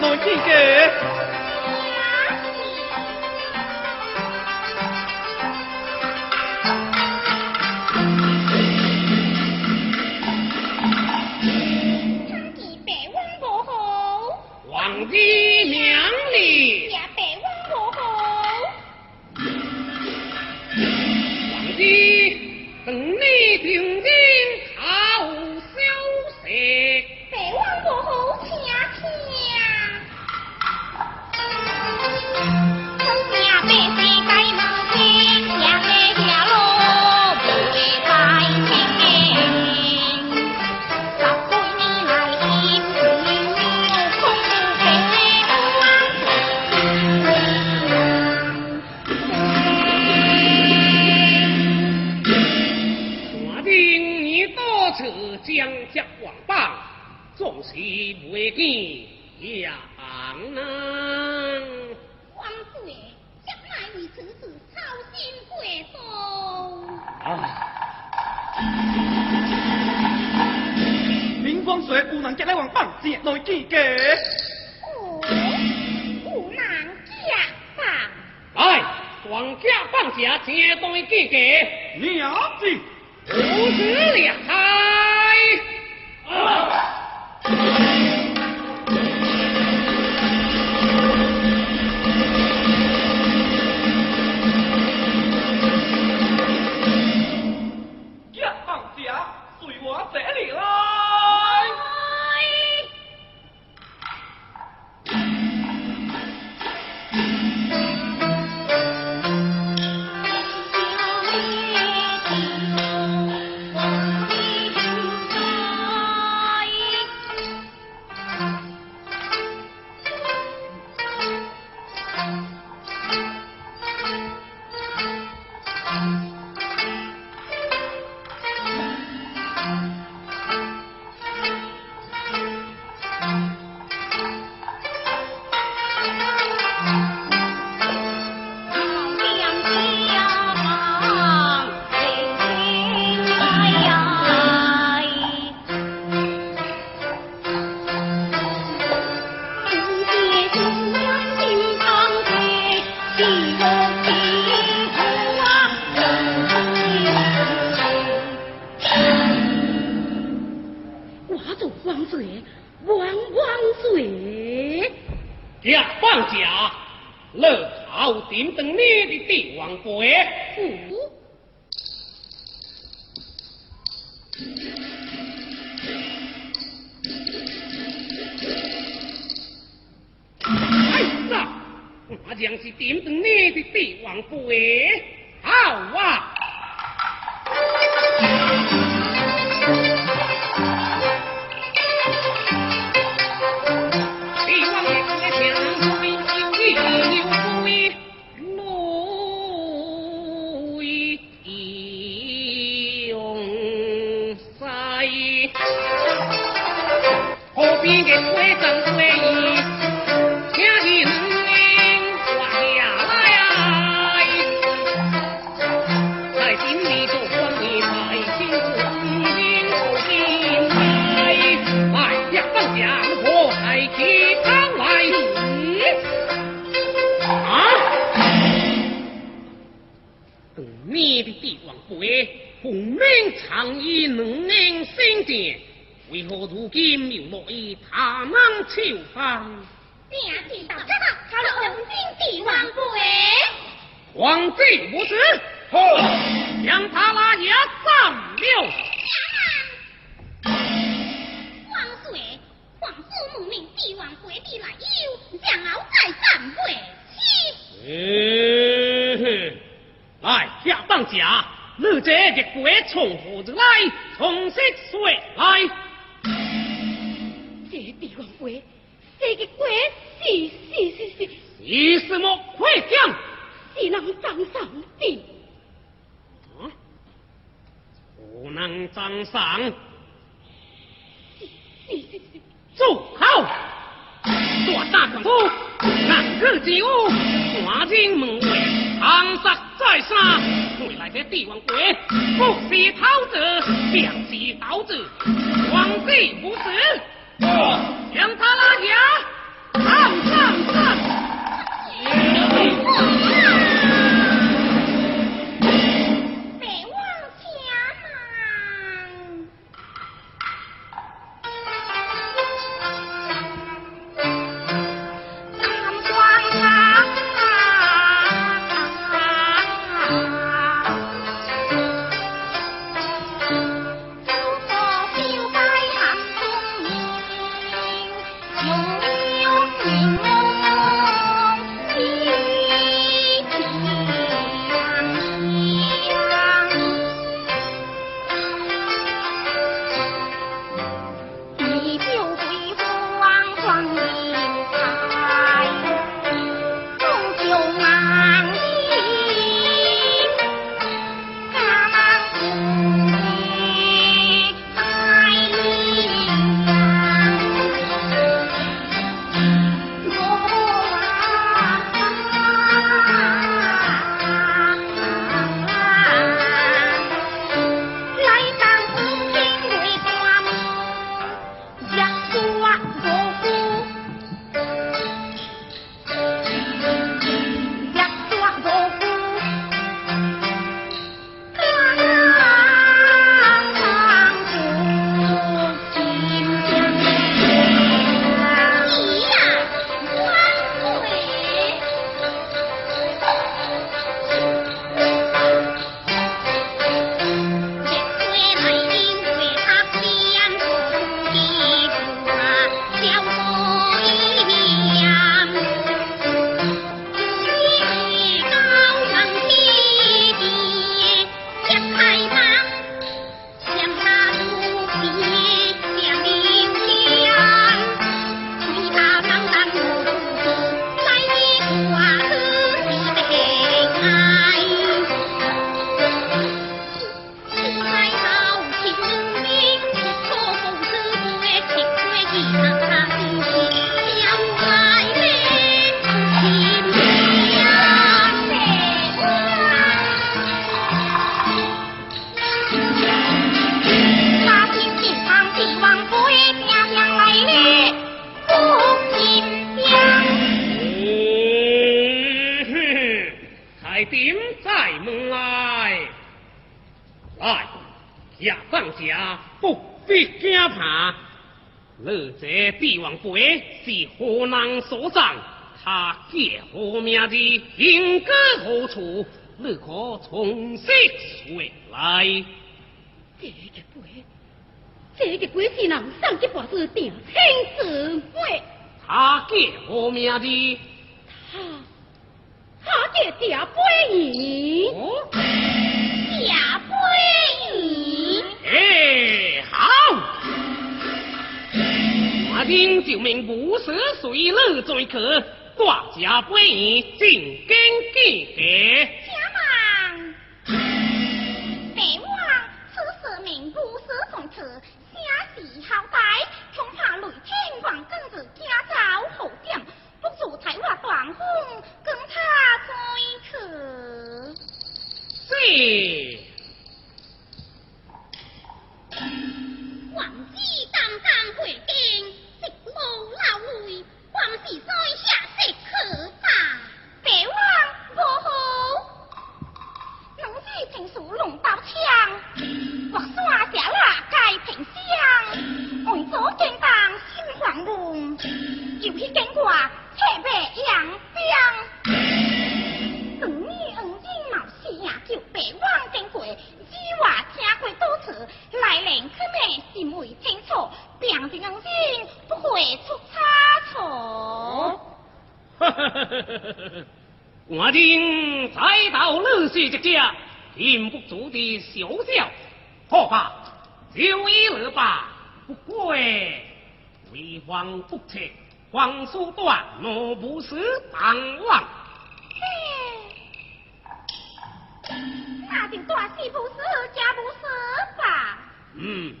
Nồi! Hai, toàn kẹp bằng chìa xe tôi. Kìa kìa, nhíu! 万岁，万万岁！呀，放假，乐好点等你的帝王杯。哎呀，我将是点等你的帝王杯，好啊！边给推正推移，来，在井里做官你才心心不平，卖家放粮火来提刀来，啊！等你的帝王不为，命长一能。我如今明末以他们求方。他王。皇帝无耻，好，将他拉下上了。皇叔命帝王鬼的来邀，将老在三位。来，下放下。你这的鬼从何而来？从谁说来？帝鬼，这个鬼是是是是，是什么？快讲！是能张三的，啊？不能张三。住口！大战政，抗日之武，关金门卫，红杀再杀，未来的帝王国，不是偷者，便是盗者，皇帝不死。Yang. 下，乐者帝王国是河南所长，他结我名的应该何处？你可从实说来。这个鬼，这个鬼是人上级把事定亲自鬼。他结我名的？他，他结爹鬼。哦，爹鬼。听就命不是随你罪客，大家杯儿正经记得。家忙，白王此时命不是从此，下士好会出差错。我听才到女婿之家，听不足的小笑，好吧，就依了吧。不过哎，为皇不测，皇叔断我不是当王。嘿，那定大事不是，家不是吧？嗯，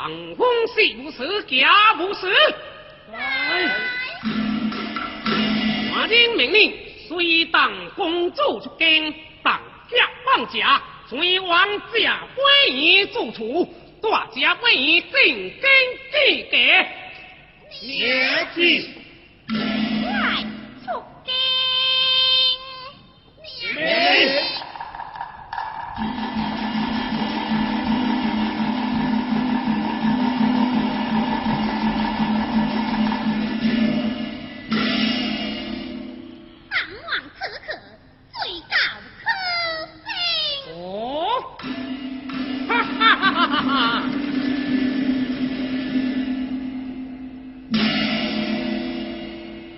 长风细无时，假无时。我听命令，随当公主出京，当家放假，随王家官住处，大家官爷进京即给。也。快出京！